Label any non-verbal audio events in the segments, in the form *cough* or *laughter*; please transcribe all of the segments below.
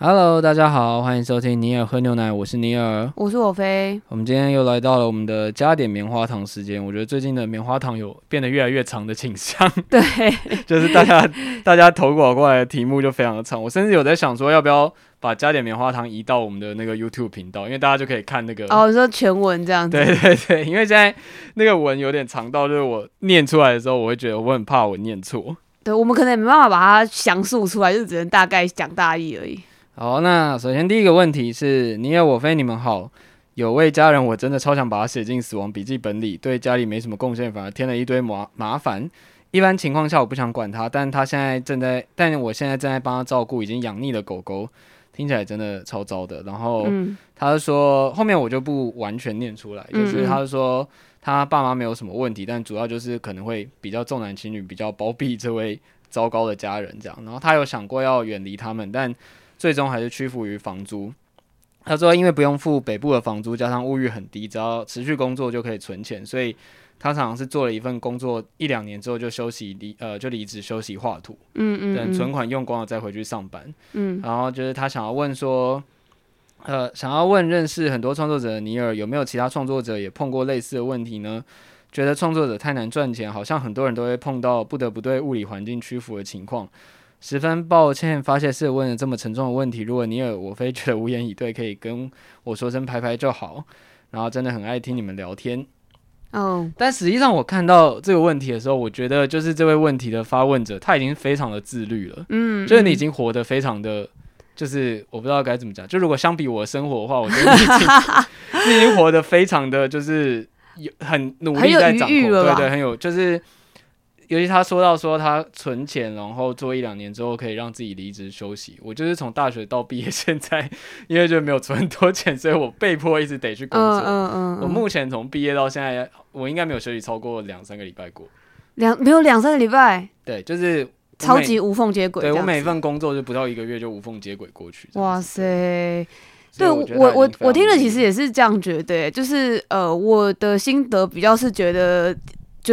Hello，大家好，欢迎收听尼尔喝牛奶，我是尼尔，我是我飞。我们今天又来到了我们的加点棉花糖时间。我觉得最近的棉花糖有变得越来越长的倾向，*laughs* 对，*laughs* 就是大家大家投稿过来的题目就非常的长。我甚至有在想说，要不要把加点棉花糖移到我们的那个 YouTube 频道，因为大家就可以看那个哦，你说全文这样子。对 *laughs* 对对，因为现在那个文有点长到，就是我念出来的时候，我会觉得我很怕我念错。对，我们可能也没办法把它详述出来，就只能大概讲大意而已。好，那首先第一个问题是，你有我非你们好，有位家人我真的超想把他写进死亡笔记本里，对家里没什么贡献，反而添了一堆麻麻烦。一般情况下我不想管他，但他现在正在，*laughs* 但我现在正在帮他照顾已经养腻的狗狗，听起来真的超糟的。然后他就说，后面我就不完全念出来，就是他就说他爸妈没有什么问题，但主要就是可能会比较重男轻女，比较包庇这位糟糕的家人这样。然后他有想过要远离他们，但最终还是屈服于房租。他说，因为不用付北部的房租，加上物欲很低，只要持续工作就可以存钱，所以他常常是做了一份工作一两年之后就休息离呃就离职休息画图，嗯，嗯嗯，等存款用光了再回去上班，嗯，然后就是他想要问说，呃，想要问认识很多创作者的尼尔有没有其他创作者也碰过类似的问题呢？觉得创作者太难赚钱，好像很多人都会碰到不得不对物理环境屈服的情况。十分抱歉，发泄室问了这么沉重的问题。如果你有我非觉得无言以对，可以跟我说声拍拍就好。然后真的很爱听你们聊天哦。Oh. 但实际上我看到这个问题的时候，我觉得就是这位问题的发问者他已经非常的自律了。嗯，就是你已经活得非常的，就是我不知道该怎么讲。就如果相比我的生活的话，我觉得你已经 *laughs* 你已经活得非常的就是有很努力在掌控，对对，很有就是。尤其他说到说他存钱，然后做一两年之后可以让自己离职休息。我就是从大学到毕业，现在因为就没有存很多钱，所以我被迫一直得去工作。嗯嗯嗯。我目前从毕业到现在，我应该没有休息超过两三个礼拜过。两没有两三个礼拜？对，就是超级无缝接轨。对，我每份工作就不到一个月就无缝接轨过去。哇塞！对我我我我听了其实也是这样觉得，就是呃我的心得比较是觉得。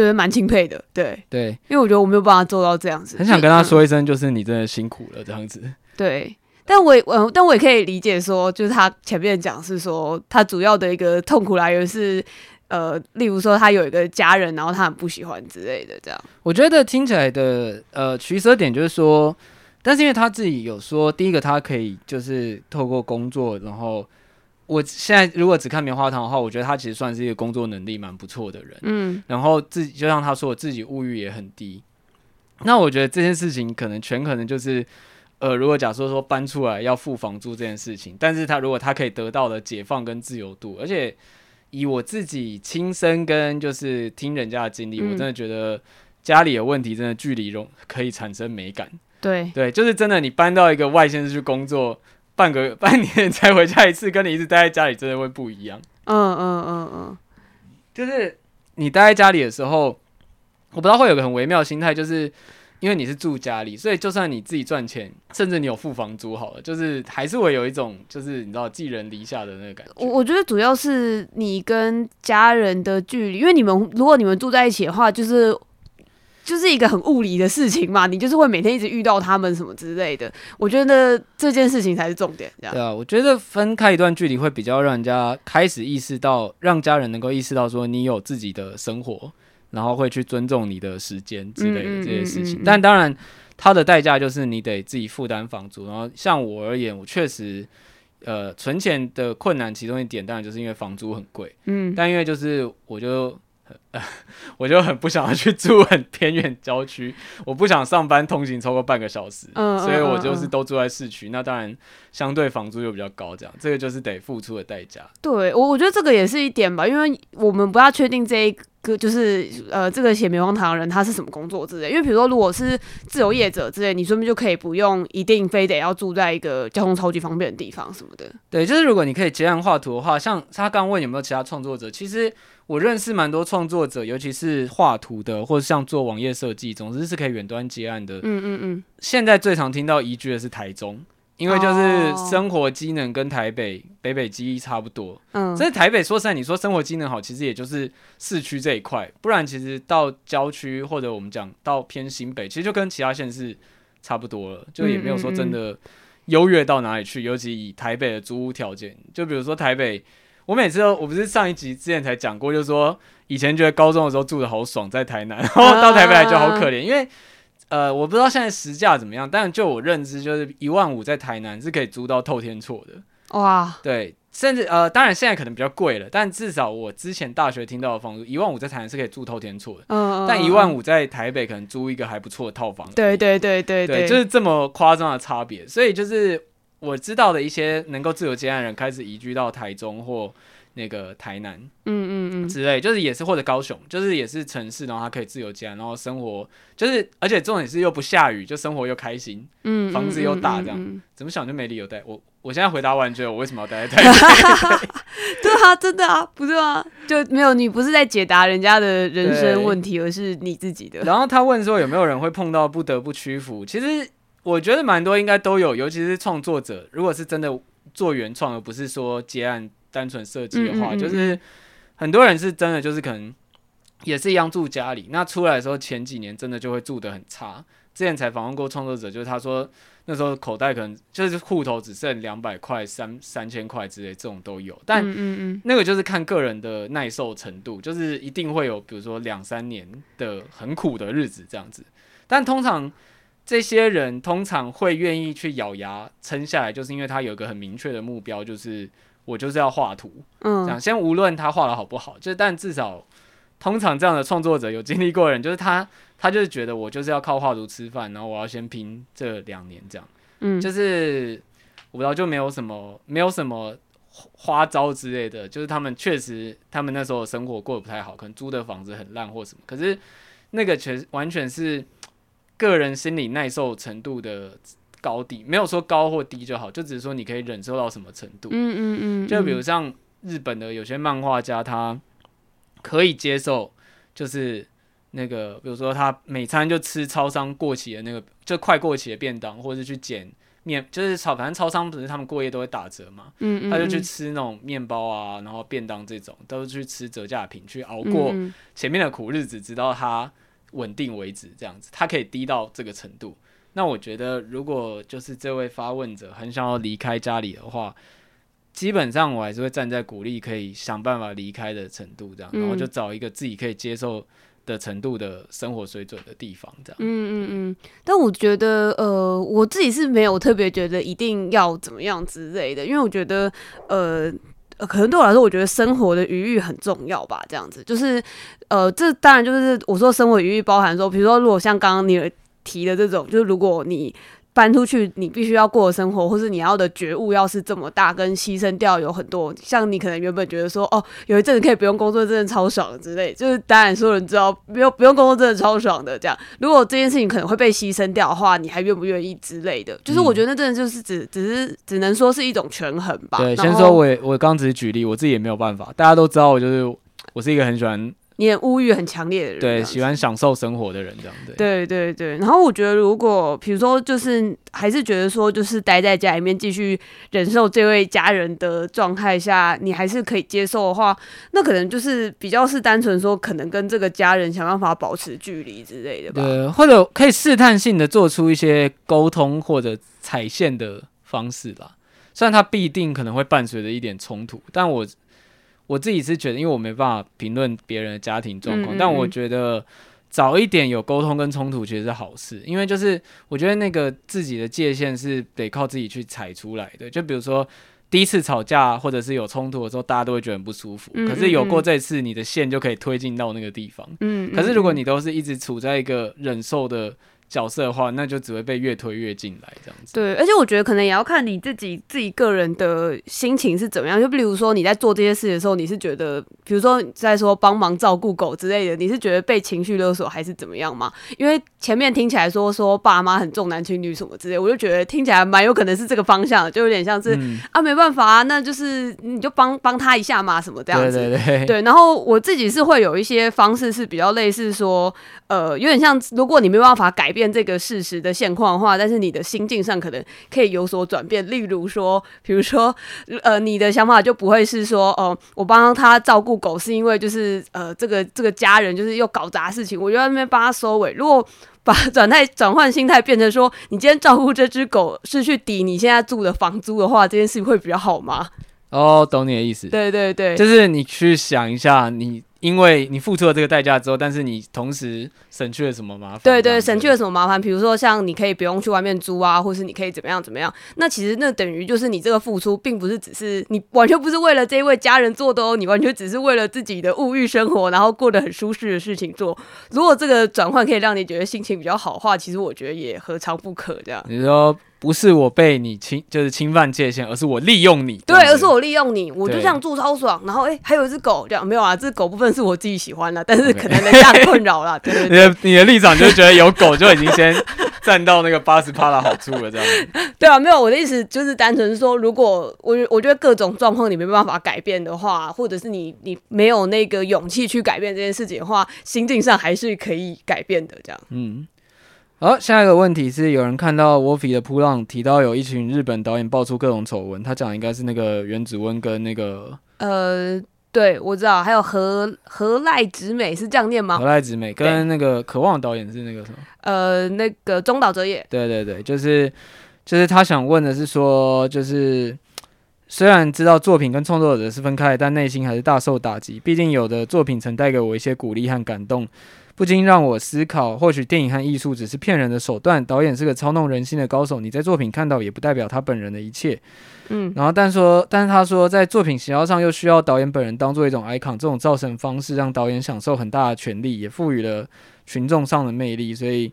觉得蛮钦佩的，对对，因为我觉得我没有办法做到这样子，很想跟他说一声，就是你真的辛苦了这样子。对，但我嗯，但我也可以理解说，就是他前面讲是说，他主要的一个痛苦来源是呃，例如说他有一个家人，然后他很不喜欢之类的这样。我觉得听起来的呃取舍点就是说，但是因为他自己有说，第一个他可以就是透过工作，然后。我现在如果只看棉花糖的话，我觉得他其实算是一个工作能力蛮不错的人。嗯，然后自己就像他说，自己物欲也很低。那我觉得这件事情可能全可能就是，呃，如果假设说搬出来要付房租这件事情，但是他如果他可以得到的解放跟自由度，而且以我自己亲身跟就是听人家的经历，嗯，我真的觉得家里的问题真的距离容可以产生美感。对对，就是真的，你搬到一个外县市去工作。半个 *laughs* 半年才回家一次，跟你一直待在家里真的会不一样。嗯嗯嗯嗯，就是你待在家里的时候，我不知道会有个很微妙的心态，就是因为你是住家里，所以就算你自己赚钱，甚至你有付房租好了，就是还是会有一种就是你知道寄人篱下的那个感觉。我我觉得主要是你跟家人的距离，因为你们如果你们住在一起的话，就是。就是一个很物理的事情嘛，*laughs* 你就是会每天一直遇到他们什么之类的。我觉得这件事情才是重点。这样。对啊，我觉得分开一段距离会比较让人家开始意识到，让家人能够意识到说你有自己的生活，然后会去尊重你的时间之类的这些事情。但当然，它的代价就是你得自己负担房租。然后像我而言，我确实呃存钱的困难其中一点，当然就是因为房租很贵。嗯，但因为就是我就。*laughs* 我就很不想要去住很偏远郊区，我不想上班通勤超过半个小时，嗯，所以我就是都住在市区。那当然，相对房租又比较高，这样这个就是得付出的代价。对，我我觉得这个也是一点吧，因为我们不要确定这一个就是呃，这个写棉花糖的人他是什么工作之类。因为比如说，如果是自由业者之类，你顺便就可以不用一定非得要住在一个交通超级方便的地方什么的。对，就是如果你可以接案画图的话，像他刚问有没有其他创作者，其实。我认识蛮多创作者，尤其是画图的，或者像做网页设计，总之是可以远端接案的。嗯嗯嗯。现在最常听到移居的是台中，因为就是生活机能跟台北北北基差不多。嗯。所以台北说实在，你说生活机能好，其实也就是市区这一块，不然其实到郊区或者我们讲到偏新北，其实就跟其他县市差不多了，就也没有说真的优越到哪里去？尤其以台北的租屋条件，就比如说台北，我每次都，我不是上一集之前才讲过，就是说以前觉得高中的时候住的好爽，在台南，然后到台北来就好可怜，因为呃，我不知道现在实价怎么样，但就我认知，就是一万五在台南是可以租到透天厝的，哇，对。甚至呃，当然现在可能比较贵了，但至少我之前大学听到的房租一万五在台南是可以住透天厝的，嗯，但一万五在台北可能租一个还不错的套房，对对对对对，就是这么夸张的差别，所以就是我知道的一些能够自由接案人开始移居到台中或。那个台南，嗯嗯嗯之类，就是也是或者高雄，就是也是城市，然后他可以自由家，然后生活就是，而且重点是又不下雨，就生活又开心，嗯，房子又大，这样、嗯嗯嗯、怎么想就没理由待我。我现在回答完，觉得我为什么要待在台北？*laughs* *laughs* 对啊，真的啊，不是吗？就没有你不是在解答人家的人生问题，而是你自己的。然后他问说有没有人会碰到不得不屈服？其实我觉得蛮多应该都有，尤其是创作者，如果是真的做原创，而不是说接案。单纯设计的话，嗯嗯嗯，就是很多人是真的，就是可能也是一样住家里。那出来的时候，前几年真的就会住的很差。之前才访问过创作者，就是他说那时候口袋可能就是户头只剩两百块、三三千块之类，这种都有。但那个就是看个人的耐受程度，就是一定会有，比如说两三年的很苦的日子这样子。但通常这些人通常会愿意去咬牙撑下来，就是因为他有一个很明确的目标，就是。我就是要画图，嗯，这样先无论他画的好不好，就但至少通常这样的创作者有经历过的人，就是他，他就是觉得我就是要靠画图吃饭，然后我要先拼这两年这样，嗯，就是我不知道就没有什么没有什么花招之类的，就是他们确实他们那时候生活过得不太好，可能租的房子很烂或什么，可是那个全完全是个人心理耐受程度的。高低没有说高或低就好，就只是说你可以忍受到什么程度。嗯嗯嗯。就比如像日本的有些漫画家，他可以接受，就是那个，比如说他每餐就吃超商过期的那个，就快过期的便当，或者是去捡面，就是超反正超商不是他们过夜都会打折嘛。嗯嗯。他就去吃那种面包啊，然后便当这种，都是去吃折价品，去熬过前面的苦日子，直到他稳定为止。这样子，他可以低到这个程度。那我觉得，如果就是这位发问者很想要离开家里的话，基本上我还是会站在鼓励可以想办法离开的程度，这样，然后就找一个自己可以接受的程度的生活水准的地方，这样。嗯嗯嗯。但我觉得，呃，我自己是没有特别觉得一定要怎么样之类的，因为我觉得，呃，可能对我来说，我觉得生活的余裕很重要吧，这样子。就是，呃，这当然就是我说生活余裕包含说，比如说，如果像刚刚你。提的这种，就是如果你搬出去，你必须要过的生活，或是你要的觉悟，要是这么大，跟牺牲掉有很多，像你可能原本觉得说，哦，有一阵子可以不用工作，真的超爽的之类，就是当然所有人知道，不用不用工作真的超爽的这样。如果这件事情可能会被牺牲掉的话，你还愿不愿意之类的？就是我觉得那真的就是只只是只能说是一种权衡吧。对，先说我我刚只是举例，我自己也没有办法。大家都知道我就是我是一个很喜欢。你很物欲很强烈的人，对，喜欢享受生活的人，这样对，对对对。然后我觉得，如果比如说，就是还是觉得说，就是待在家里面继续忍受这位家人的状态下，你还是可以接受的话，那可能就是比较是单纯说，可能跟这个家人想办法保持距离之类的吧。对，或者可以试探性的做出一些沟通或者踩线的方式吧。虽然它必定可能会伴随着一点冲突，但我。我自己是觉得，因为我没办法评论别人的家庭状况，嗯嗯嗯，但我觉得早一点有沟通跟冲突其实是好事，因为就是我觉得那个自己的界限是得靠自己去踩出来的。就比如说第一次吵架或者是有冲突的时候，大家都会觉得很不舒服，可是有过这次，你的线就可以推进到那个地方。嗯，可是如果你都是一直处在一个忍受的。角色的话，那就只会被越推越进来这样子。对，而且我觉得可能也要看你自己自己个人的心情是怎么样。就比如说你在做这些事的时候，你是觉得，比如说在说帮忙照顾狗之类的，你是觉得被情绪勒索还是怎么样嘛？因为前面听起来说说爸妈很重男轻女什么之类，我就觉得听起来蛮有可能是这个方向，就有点像是、嗯、啊，没办法啊，那就是你就帮帮他一下嘛，什么这样子。对对对。对，然后我自己是会有一些方式是比较类似说，呃，有点像如果你没办法改。变这个事实的现况的话，但是你的心境上可能可以有所转变。例如说，比如说，呃，你的想法就不会是说，哦、呃，我帮他照顾狗是因为就是呃，这个这个家人就是又搞砸事情，我就在那边帮他收尾。如果把 *laughs* 转态转换心态变成说，你今天照顾这只狗是去抵你现在住的房租的话，这件事情会比较好吗？哦，懂你的意思。对对对，就是你去想一下你。因为你付出了这个代价之后，但是你同时省去了什么麻烦？对对，省去了什么麻烦？比如说像你可以不用去外面租啊，或是你可以怎么样怎么样？那其实那等于就是你这个付出，并不是只是你完全不是为了这一位家人做的哦，你完全只是为了自己的物欲生活，然后过得很舒适的事情做。如果这个转换可以让你觉得心情比较好的话，其实我觉得也何尝不可这样。你说。不是我被你侵，就是侵犯界限，而是我利用你。对，而是我利用你，我就这样做超爽。然后，哎、欸，还有一只狗，这样没有啊？这狗部分是我自己喜欢的，*laughs* 但是可能人家困扰了。*laughs* 对，对，对，你的你的立场就觉得有狗就已经先占到那个八十趴的好处了，这样。*laughs* 对啊，没有，我的意思就是单纯说，如果我我觉得各种状况你没办法改变的话，或者是你你没有那个勇气去改变这件事情的话，心境上还是可以改变的，这样。嗯。好，下一个问题是，有人看到 Wolfie 的噗浪提到有一群日本导演爆出各种丑闻，他讲应该是那个原子温跟那个呃，对我知道，还有何何赖直美是这样念吗？河濑直美跟那个渴望导演是那个什么？呃，那个中岛哲也。对对对，就是就是他想问的是说，就是虽然知道作品跟创作者是分开，但内心还是大受打击。毕竟有的作品曾带给我一些鼓励和感动。不禁让我思考，或许电影和艺术只是骗人的手段，导演是个操弄人心的高手。你在作品看到，也不代表他本人的一切。嗯，然后但说，但是他说，在作品行销上又需要导演本人当做一种 icon，这种造神方式让导演享受很大的权利，也赋予了群众上的魅力。所以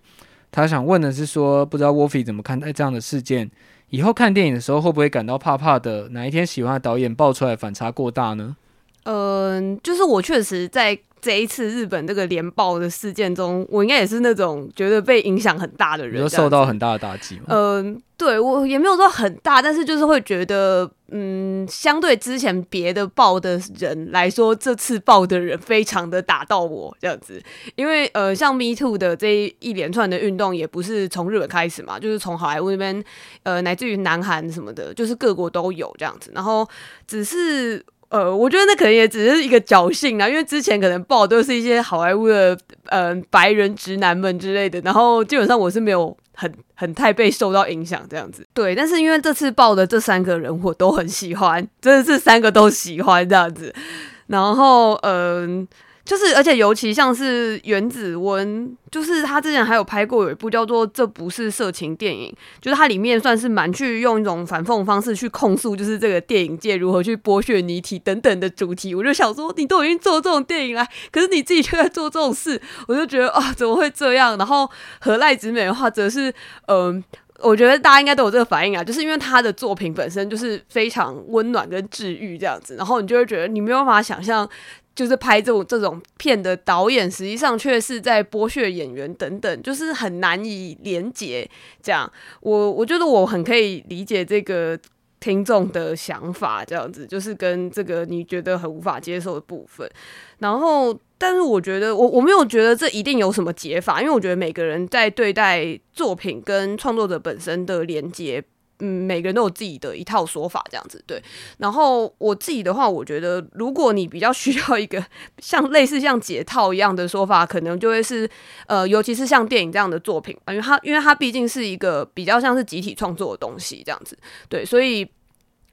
他想问的是说，不知道 Wolfie 怎么看待这样的事件？以后看电影的时候会不会感到怕怕的？哪一天喜欢的导演爆出来反差过大呢？嗯、呃，就是我确实在。这一次日本这个连爆的事件中，我应该也是那种觉得被影响很大的人，有受到很大的打击吗？嗯、呃，对我也没有说很大，但是就是会觉得，嗯，相对之前别的爆的人来说，这次爆的人非常的打到我这样子，因为呃，像 Me Too 的这一连串的运动也不是从日本开始嘛，就是从好莱坞那边，呃，乃至于南韩什么的，就是各国都有这样子，然后只是。呃，我觉得那可能也只是一个侥幸啦，因为之前可能报都是一些好莱坞的呃白人直男们之类的，然后基本上我是没有很很太被受到影响这样子。对，但是因为这次报的这三个人我都很喜欢，真的是三个都喜欢这样子，然后嗯。就是，而且尤其像是原子温，就是他之前还有拍过有一部叫做《这不是色情电影》，就是它里面算是蛮去用一种反讽方式去控诉，就是这个电影界如何去剥削女体等等的主题。我就想说，你都已经做这种电影了，可是你自己却在做这种事，我就觉得啊，怎么会这样？然后何濑直美的话，则是嗯、我觉得大家应该都有这个反应啊，就是因为他的作品本身就是非常温暖跟治愈这样子，然后你就会觉得你没有办法想象。就是拍这种这种片的导演，实际上却是在剥削演员等等，就是很难以连结。这样，我我觉得我很可以理解这个听众的想法，这样子就是跟这个你觉得很无法接受的部分。然后，但是我觉得我我没有觉得这一定有什么解法，因为我觉得每个人在对待作品跟创作者本身的连结。嗯，每个人都有自己的一套说法，这样子对。然后我自己的话，我觉得如果你比较需要一个像类似像解套一样的说法，可能就会是呃，尤其是像电影这样的作品，因为它因为它毕竟是一个比较像是集体创作的东西，这样子对，所以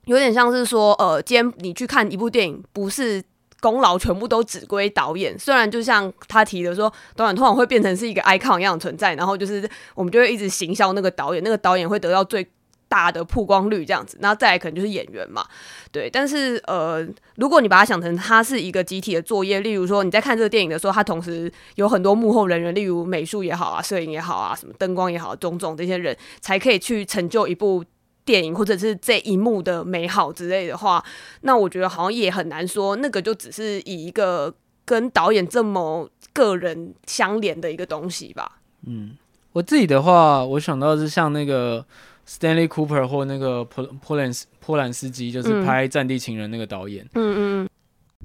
有点像是说呃，今天你去看一部电影，不是功劳全部都只归导演。虽然就像他提的说，导演通常会变成是一个 icon 一样的存在，然后就是我们就会一直行销那个导演，那个导演会得到最。大的曝光率这样子，然后再来可能就是演员嘛，对。但是呃，如果你把它想成它是一个集体的作业，例如说你在看这个电影的时候，它同时有很多幕后人员，例如美术也好啊，摄影也好啊，什么灯光也好，种种这些人才可以去成就一部电影或者是这一幕的美好之类的话，那我觉得好像也很难说那个就只是以一个跟导演这么个人相连的一个东西吧。嗯，我自己的话，我想到的是像那个。Stanley Cooper 或那个波波兰斯波兰斯基，就是拍《战地情人》那个导演。嗯嗯，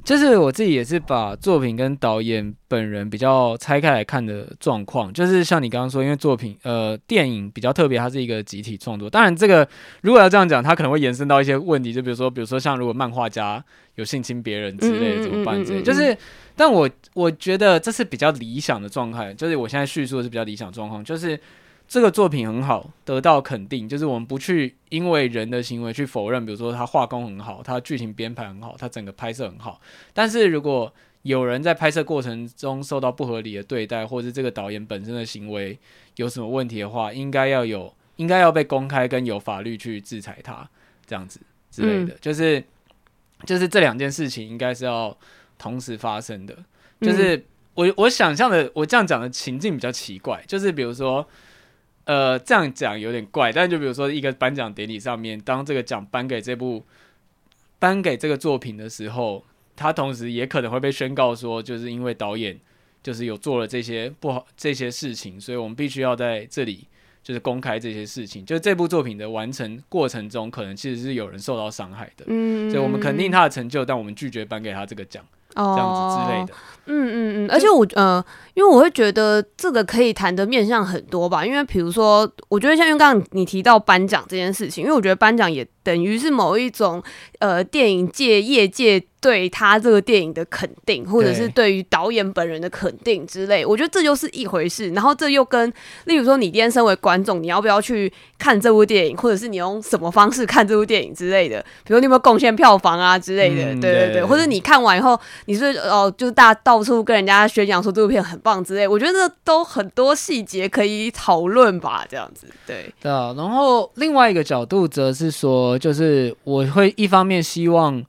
就是我自己也是把作品跟导演本人比较拆开来看的状况。就是像你刚刚说，因为作品呃电影比较特别，它是一个集体创作。当然，这个如果要这样讲，它可能会延伸到一些问题，就比如说，比如说像如果漫画家有性侵别人之类的怎么办之类，就是。但我我觉得这是比较理想的状态，就是我现在叙述的是比较理想状况，就是这个作品很好，得到肯定，就是我们不去因为人的行为去否认，比如说他画工很好，他剧情编排很好，他整个拍摄很好，但是如果有人在拍摄过程中受到不合理的对待，或是这个导演本身的行为有什么问题的话，应该要有，应该要被公开跟有法律去制裁他，这样子之类的，嗯、就是就是这两件事情应该是要同时发生的。就是我我想象的，我这样讲的情境比较奇怪，就是比如说，呃，这样讲有点怪，但就比如说一个颁奖典礼上面，当这个奖颁给这部颁给这个作品的时候。他同时也可能会被宣告说，就是因为导演就是有做了这些不好这些事情，所以我们必须要在这里就是公开这些事情。就是这部作品的完成过程中，可能其实是有人受到伤害的。嗯，所以我们肯定他的成就，但我们拒绝颁给他这个奖，这样子之类的。嗯嗯嗯，而且我呃，因为我会觉得这个可以谈的面向很多吧。因为比如说，我觉得像因为刚刚你提到颁奖这件事情，因为我觉得颁奖也等于是某一种呃电影界业界。对他这个电影的肯定，或者是对于导演本人的肯定之类，我觉得这就是一回事。然后这又跟，例如说，你今天身为观众，你要不要去看这部电影，或者是你用什么方式看这部电影之类的，比如你有没有贡献票房啊之类的，嗯、对对对，或者你看完以后，你是哦，就是大家到处跟人家宣讲说这部片很棒之类，我觉得都很多细节可以讨论吧，这样子，对对啊。然后另外一个角度则是说，就是我会一方面希望。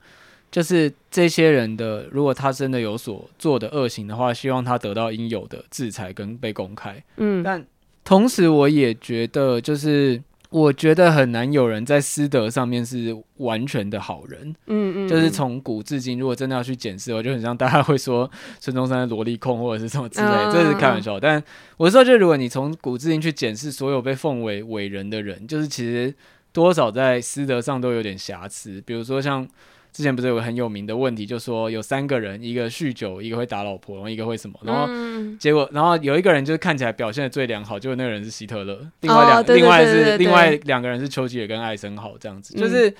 就是这些人的，如果他真的有所做的恶行的话，希望他得到应有的制裁跟被公开。嗯，但同时我也觉得，就是我觉得很难有人在私德上面是完全的好人。嗯嗯，就是从古至今，如果真的要去检视，我就很像大家会说孙中山的萝莉控或者是什么之类，这是开玩笑。但我说，就如果你从古至今去检视所有被奉为伟人的人，就是其实多少在私德上都有点瑕疵，比如说像。之前不是有个很有名的问题，就说有三个人，一个酗酒，一个会打老婆，然后一个会什么，然后结果，然后有一个人就是看起来表现的最良好，就是那个人是希特勒，另外两，另外是另外两个人是丘吉尔跟艾森豪这样子，就是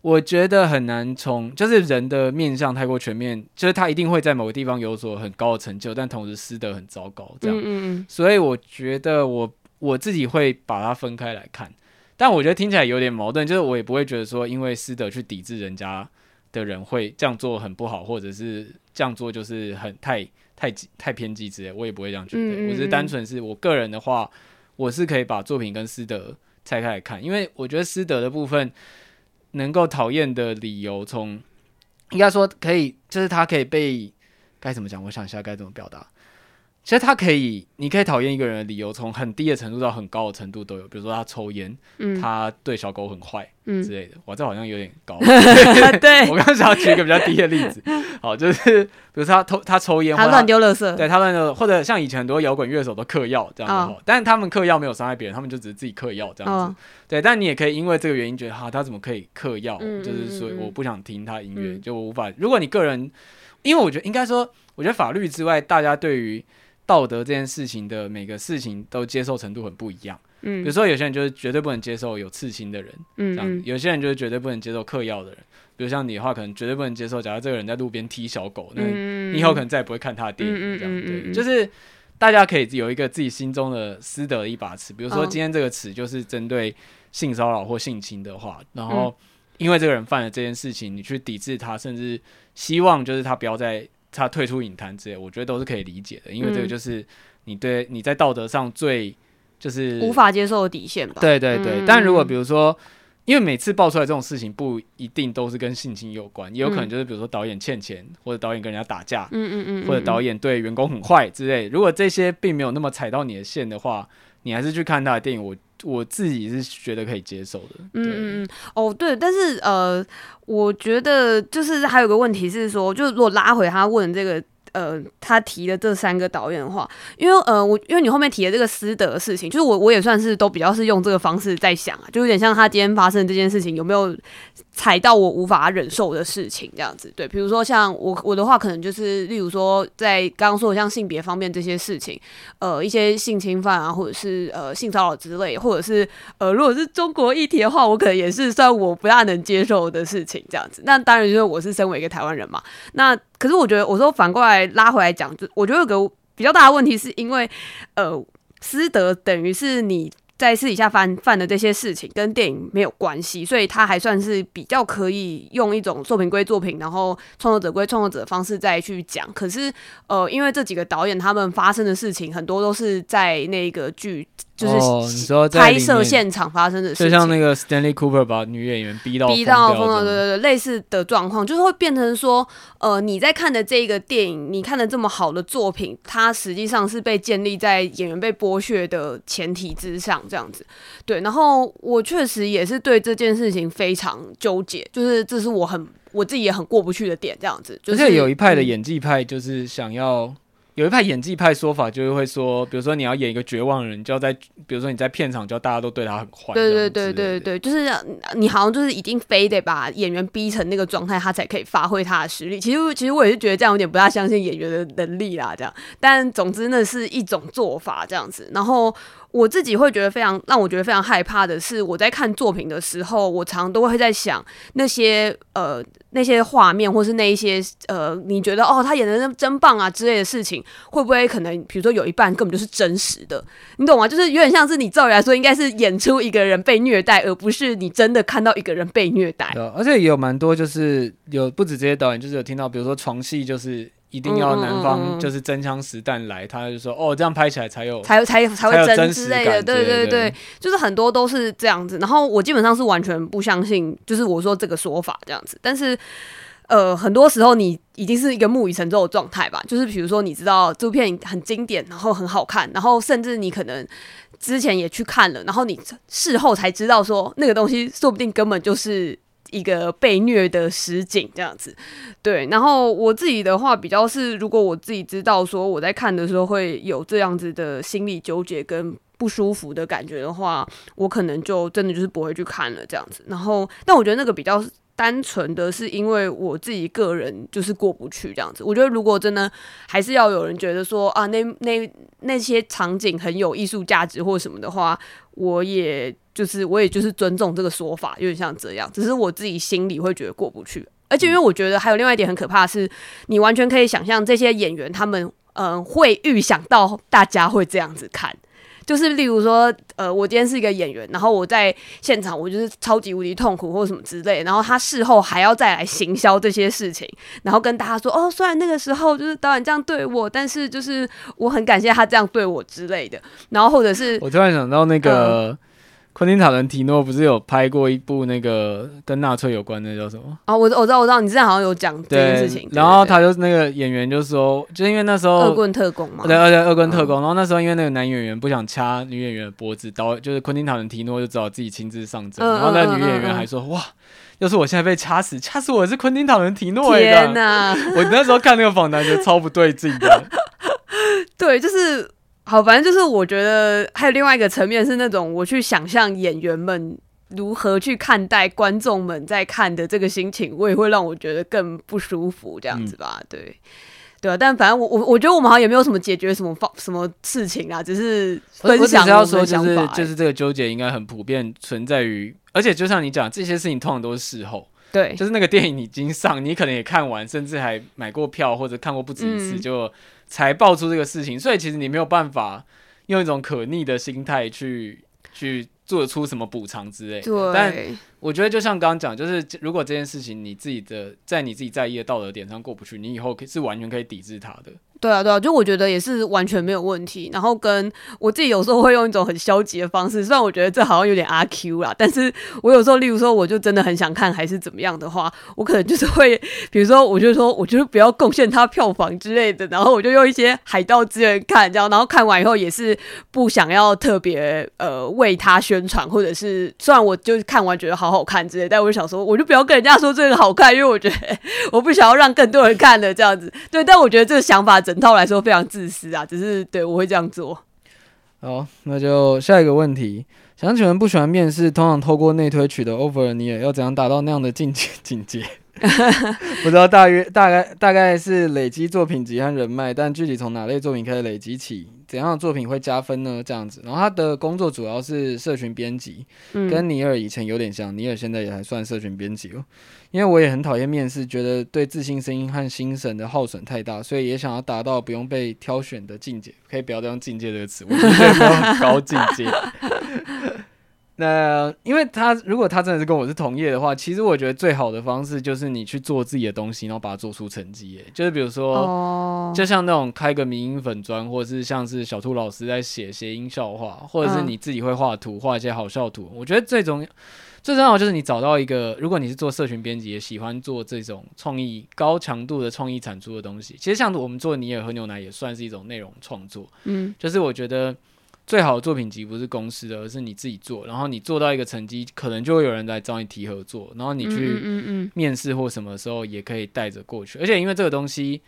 我觉得很难从，就是人的面相太过全面，就是他一定会在某个地方有所很高的成就，但同时私德很糟糕，这样，所以我觉得我我自己会把它分开来看，但我觉得听起来有点矛盾，就是我也不会觉得说因为师德去抵制人家。的人会这样做很不好，或者是这样做就是很太太太偏激之类，我也不会这样觉得。嗯嗯，我是单纯是我个人的话，我是可以把作品跟师德拆开来看，因为我觉得师德的部分能够讨厌的理由，从应该说可以，就是他可以被该怎么讲？我想一下该怎么表达。其实他可以，你可以讨厌一个人的理由，从很低的程度到很高的程度都有。比如说他抽烟，嗯、他对小狗很坏、嗯、之类的。哇，这好像有点高。*laughs* *laughs* 对，我刚刚想要举一个比较低的例子，*laughs* 好，就是比如说他偷他抽烟，他乱丢垃圾，对他乱丢，或者像以前很多摇滚乐手都嗑药这样子。哦、但是他们嗑药没有伤害别人，他们就只是自己嗑药这样子。哦、对，但你也可以因为这个原因觉得哈，他怎么可以嗑药？嗯、就是说我不想听他音乐，嗯、就无法。如果你个人，因为我觉得应该说，我觉得法律之外，大家对于道德这件事情的每个事情都接受程度很不一样，嗯，比如说有些人就是绝对不能接受有刺青的人，嗯，这样，有些人就是绝对不能接受嗑药的人，比如像你的话，可能绝对不能接受，假如这个人在路边踢小狗，那你以后可能再也不会看他的电影，这样，对，就是大家可以有一个自己心中的私德的一把尺，比如说今天这个尺就是针对性骚扰或性侵的话，然后因为这个人犯了这件事情，你去抵制他，甚至希望就是他不要再。他退出影坛之类，我觉得都是可以理解的，因为这个就是你对你在道德上最就是无法接受的底线吧。对对对，嗯、但如果比如说，因为每次爆出来这种事情不一定都是跟性侵有关，也有可能就是比如说导演欠钱，或者导演跟人家打架，嗯嗯嗯，或者导演对员工很坏之类。如果这些并没有那么踩到你的线的话，你还是去看他的电影，我。我自己是觉得可以接受的。嗯嗯哦对，但是呃，我觉得就是还有个问题是说，就是如果拉回他问这个呃，他提的这三个导演的话，因为呃，我因为你后面提的这个私德的事情，就是我我也算是都比较是用这个方式在想啊，就有点像他今天发生这件事情有没有踩到我无法忍受的事情，这样子。对，比如说像我我的话，可能就是例如说，在刚刚说的像性别方面这些事情，呃，一些性侵犯啊，或者是呃性骚扰之类，或者是呃，如果是中国议题的话，我可能也是算我不大能接受的事情，这样子。那当然就是我是身为一个台湾人嘛。那可是我觉得，我说反过来拉回来讲，就我觉得有个比较大的问题，是因为呃，私德等于是你。在私底下犯犯的这些事情跟电影没有关系，所以他还算是比较可以用一种作品归作品，然后创作者归创作者的方式再去讲。可是，呃，因为这几个导演他们发生的事情很多都是在那个剧。就是你说拍摄现场发生的事情，就像那个 Stanley Cooper 把女演员逼到逼到疯了，对对对，类似的状况，就是会变成说，呃，你在看的这个电影，你看的这么好的作品，它实际上是被建立在演员被剥削的前提之上，这样子。对，然后我确实也是对这件事情非常纠结，就是这是我很我自己也很过不去的点，这样子。就是、有一派的演技派就是想要。嗯有一派演技派说法，就是会说，比如说你要演一个绝望的人，就要在，比如说你在片场，就要大家都对他很坏。对对对对对，就是你好像就是一定非得把演员逼成那个状态，他才可以发挥他的实力。其实其实我也是觉得这样有点不大相信演员的能力啦，这样。但总之那是一种做法，这样子。然后。我自己会觉得非常让我觉得非常害怕的是，我在看作品的时候，我常都会在想那些呃那些画面，或是那一些呃你觉得哦他演的真棒啊之类的事情，会不会可能比如说有一半根本就是真实的，你懂吗？就是有点像是你照理来说应该是演出一个人被虐待，而不是你真的看到一个人被虐待。而且也有蛮多就是有不止这些导演，就是有听到比如说床戏就是。一定要男方就是真枪实弹来，嗯、他就说哦，这样拍起来才有才才才会真，真之类的，对对对，对就是很多都是这样子。然后我基本上是完全不相信，就是我说这个说法这样子。但是呃，很多时候你已经是一个木已成舟的状态吧。就是比如说，你知道这部片很经典，然后很好看，然后甚至你可能之前也去看了，然后你事后才知道说那个东西说不定根本就是。一个被虐的实景这样子，对。然后我自己的话比较是，如果我自己知道说我在看的时候会有这样子的心理纠结跟不舒服的感觉的话，我可能就真的就是不会去看了这样子。然后，但我觉得那个比较单纯的是因为我自己个人就是过不去这样子。我觉得如果真的还是要有人觉得说啊，那那那些场景很有艺术价值或什么的话，我也。就是我也就是尊重这个说法，有点像这样，只是我自己心里会觉得过不去。而且因为我觉得还有另外一点很可怕的是，你完全可以想象这些演员他们嗯、呃、会预想到大家会这样子看，就是例如说呃我今天是一个演员，然后我在现场我就是超级无敌痛苦或什么之类，然后他事后还要再来行销这些事情，然后跟大家说哦，虽然那个时候就是导演这样对我，但是就是我很感谢他这样对我之类的。然后或者是我突然想到那个。呃昆汀塔伦提诺不是有拍过一部那个跟纳粹有关的叫什么？哦，我我知道我知道，你之前好像有讲这件事情。然后他就那个演员就说，就因为那时候恶棍特工嘛，对，而且恶棍特工。然后那时候因为那个男演员不想掐女演员的脖子，导就是昆汀塔伦提诺就只好自己亲自上阵。然后那女演员还说：“哇，要是我现在被掐死，掐死我是昆汀塔伦提诺。”天哪！*laughs* 我那时候看那个访谈觉得超不对劲的。*laughs* 对，就是。好，反正就是我觉得还有另外一个层面是那种我去想象演员们如何去看待观众们在看的这个心情，我也会让我觉得更不舒服这样子吧。嗯、对，对啊。但反正我我我觉得我们好像也没有什么解决什么方什么事情啊，只是分享我们的想法、欸。就是就是这个纠结应该很普遍存在于，而且就像你讲这些事情，通常都是事后。对，就是那个电影已经上，你可能也看完，甚至还买过票或者看过不止一次，嗯、就。才爆出这个事情，所以其实你没有办法用一种可逆的心态去去做出什么补偿之类。对。但我觉得就像刚刚讲，就是如果这件事情你自己的在你自己在意的道德点上过不去，你以后是完全可以抵制它的。对啊，对啊，就我觉得也是完全没有问题。然后跟我自己有时候会用一种很消极的方式，虽然我觉得这好像有点阿 Q 啦，但是我有时候，例如说，我就真的很想看，还是怎么样的话，我可能就是会，比如说，我就说，我就是不要贡献他票房之类的，然后我就用一些海盗资源看，这样，然后看完以后也是不想要特别呃为他宣传，或者是虽然我就看完觉得好好看之类，但我就想说，我就不要跟人家说这个好看，因为我觉得 *laughs* 我不想要让更多人看的这样子。对，但我觉得这个想法。整套来说非常自私啊，只是对我会这样做。好，那就下一个问题：想请问，不喜欢面试，通常透过内推取得 offer，你也要怎样达到那样的境界？*laughs* 境界？*laughs* 不知道大约大概大概是累积作品集和人脉，但具体从哪类作品开始累积起？怎样的作品会加分呢？这样子，然后他的工作主要是社群编辑，嗯、跟尼尔以前有点像。尼尔现在也还算社群编辑哦。因为我也很讨厌面试，觉得对自信心和心神的耗损太大，所以也想要达到不用被挑选的境界。可以不要再用“境界”这个词，我觉得没有很高境界。*laughs* *laughs* 那因为他如果他真的是跟我是同业的话，其实我觉得最好的方式就是你去做自己的东西，然后把它做出成绩。就是比如说，oh. 就像那种开个民营粉砖，或者是像是小兔老师在写谐音笑话，或者是你自己会画图，画一些好笑图。我觉得最重要、最重要就是你找到一个，如果你是做社群编辑，也喜欢做这种创意高强度的创意产出的东西。其实像我们做你也喝牛奶也算是一种内容创作。嗯，就是我觉得。最好的作品集不是公司的，而是你自己做。然后你做到一个成绩，可能就会有人来找你提合作。然后你去面试或什么时候也可以带着过去。而且因为这个东西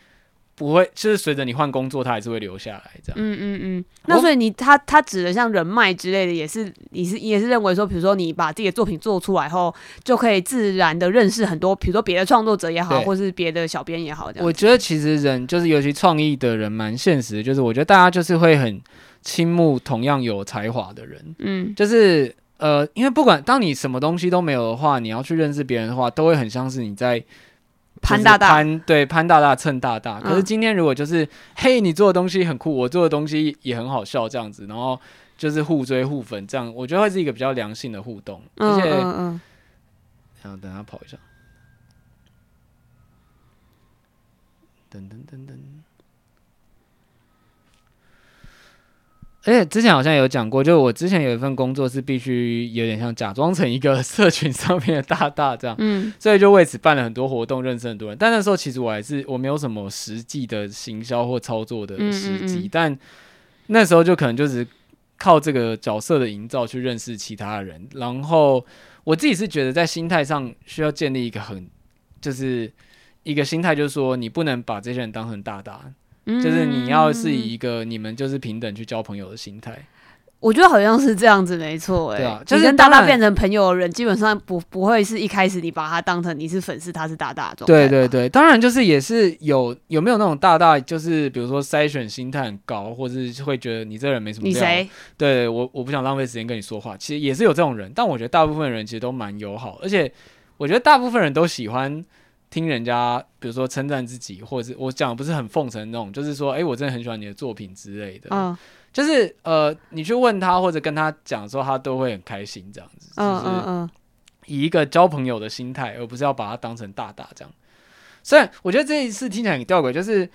不会，就是随着你换工作，他还是会留下来。这样。嗯嗯嗯。那所以你他他指的像人脉之类的，也是你是也是认为说，比如说你把自己的作品做出来后，就可以自然的认识很多，比如说别的创作者也好，对或是别的小编也好。这样。我觉得其实人就是尤其创意的人蛮现实的，就是我觉得大家就是会很。倾慕同样有才华的人，嗯，就是呃，因为不管当你什么东西都没有的话，你要去认识别人的话，都会很像是你在攀大大，潘对潘大大蹭大大。可是今天如果就是、嗯、嘿，你做的东西很酷，我做的东西也很好笑，这样子，然后就是互追互粉，这样我觉得会是一个比较良性的互动，而且，嗯，然后等他跑一下，噔噔噔噔。而且之前好像有讲过，就我之前有一份工作是必须有点像假装成一个 *laughs* 社群上面的大大这样，嗯，所以就为此办了很多活动，认识很多人。但那时候其实我还是我没有什么实际的行销或操作的时机，嗯嗯嗯，但那时候就可能就是靠这个角色的营造去认识其他人。然后我自己是觉得在心态上需要建立一个很就是一个心态，就是说你不能把这些人当成大大。就是你要是以一个你们就是平等去交朋友的心态，我觉得好像是这样子，没错，哎，对啊，就是跟大大变成朋友的人，基本上不不会是一开始你把他当成你是粉丝，他是大大状态。对对对，当然就是也是有有没有那种大大，就是比如说筛选心态很高，或是会觉得你这个人没什么料。你谁？对我我不想浪费时间跟你说话，其实也是有这种人，但我觉得大部分人其实都蛮友好，而且我觉得大部分人都喜欢。听人家，比如说称赞自己，或者是我讲的不是很奉承那种，就是说，哎、欸，我真的很喜欢你的作品之类的。嗯，就是呃，你去问他或者跟他讲的时候，他都会很开心这样子。嗯嗯嗯，以一个交朋友的心态，而不是要把他当成大大这样。虽然我觉得这一次听起来很吊诡，就是。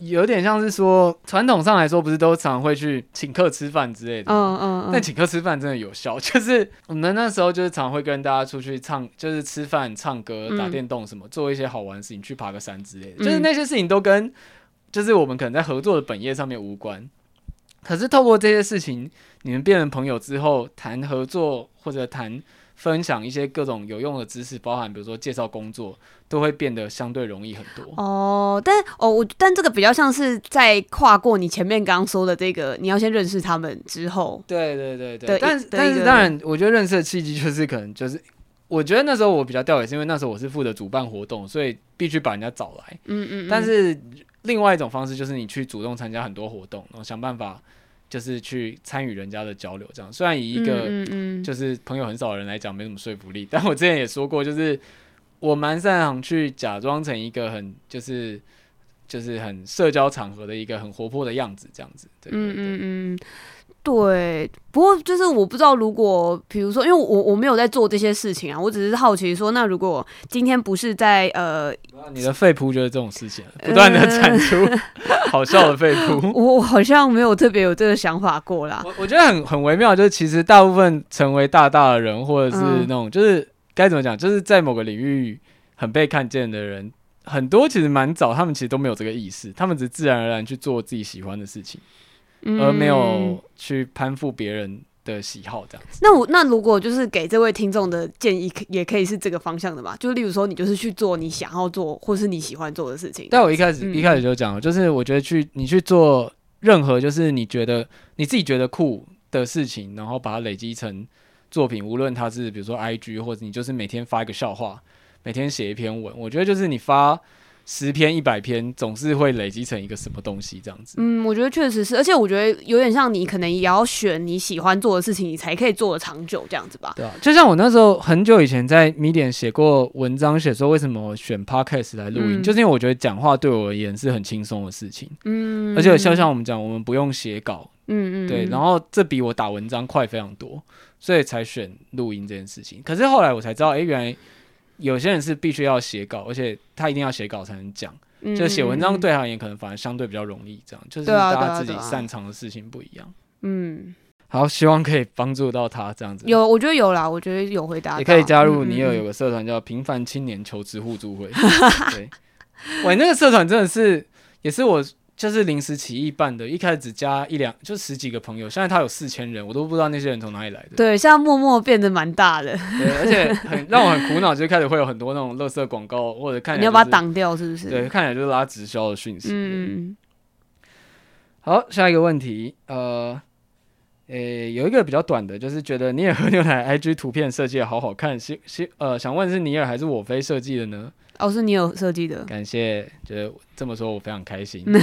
有点像是说，传统上来说，不是都常会去请客吃饭之类的。嗯嗯嗯。但请客吃饭真的有效，*laughs* 就是我们那时候就是常会跟大家出去唱，就是吃饭、唱歌、打电动什么，做一些好玩的事情，去爬个山之类的。就是那些事情都跟，就是我们可能在合作的本业上面无关。可是透过这些事情，你们变成朋友之后，谈合作或者谈。分享一些各种有用的知识，包含比如说介绍工作，都会变得相对容易很多。哦，但哦，我但这个比较像是在跨过你前面刚刚说的这个，你要先认识他们之后。对对对对。但是但是当然，我觉得认识的契机就是可能就是，我觉得那时候我比较吊诡，是因为那时候我是负责主办活动，所以必须把人家找来。嗯，嗯嗯。但是另外一种方式就是你去主动参加很多活动，然后想办法。就是去参与人家的交流，这样虽然以一个就是朋友很少的人来讲没什么说服力，*laughs* 但我之前也说过，就是我蛮擅长去假装成一个很就是就是很社交场合的一个很活泼的样子，这样子。对，对，对，嗯嗯。对，不过就是我不知道，如果比如说，因为我我没有在做这些事情啊，我只是好奇说，那如果今天不是在呃，你的肺扑就是这种事情，不断的产出 *laughs* 好笑的肺扑，呃，我好像没有特别有这个想法过啦。我我觉得很很微妙，就是其实大部分成为大大的人，或者是那种就是该怎么讲，就是在某个领域很被看见的人，很多其实蛮早，他们其实都没有这个意识，他们只是自然而然去做自己喜欢的事情。而没有去攀附别人的喜好，这样那我那如果就是给这位听众的建议，也可以是这个方向的嘛？就例如说，你就是去做你想要做或是你喜欢做的事情。但我一开始、嗯、一开始就讲了，就是我觉得去你去做任何就是你觉得你自己觉得酷的事情，然后把它累积成作品，无论它是比如说 IG，或者你就是每天发一个笑话，每天写一篇文，我觉得就是你发。十篇一百篇，总是会累积成一个什么东西这样子。嗯，我觉得确实是，而且我觉得有点像你可能也要选你喜欢做的事情，你才可以做的长久这样子吧。对啊，就像我那时候很久以前在 Medium 写过文章，写说为什么选 Podcast 来录音，嗯、就是因为我觉得讲话对我而言是很轻松的事情。嗯，而且就像我们讲，我们不用写稿。嗯嗯。对，然后这比我打文章快非常多，所以才选录音这件事情。可是后来我才知道，哎、欸，原来。有些人是必须要写稿，而且他一定要写稿才能讲。嗯、就写文章对他而言，可能反而相对比较容易。这样就是大家自己擅长的事情不一样。嗯，好，希望可以帮助到他这样子。有，我觉得有啦，我觉得有回答。也可以加入你有有个社团叫平凡青年求职互助会。*laughs* 对，喂，那个社团真的是也是我。就是临时起意办的，一开始只加一两，就十几个朋友，现在他有四千人，我都不知道那些人从哪里来的。对，现在默默变得蛮大的。对，而且很让我很苦恼，就是开始会有很多那种垃圾广告，或者看、就是、你要把它挡掉，是不是？对，看起来就是拉直销的讯息。嗯。好，下一个问题，呃，诶、欸，有一个比较短的，就是觉得尼尔喝牛奶 IG 图片设计的好好看，希希呃，想问是尼尔还是我飞设计的呢？哦，是你有设计的，感谢，就是这么说我非常开心。*laughs*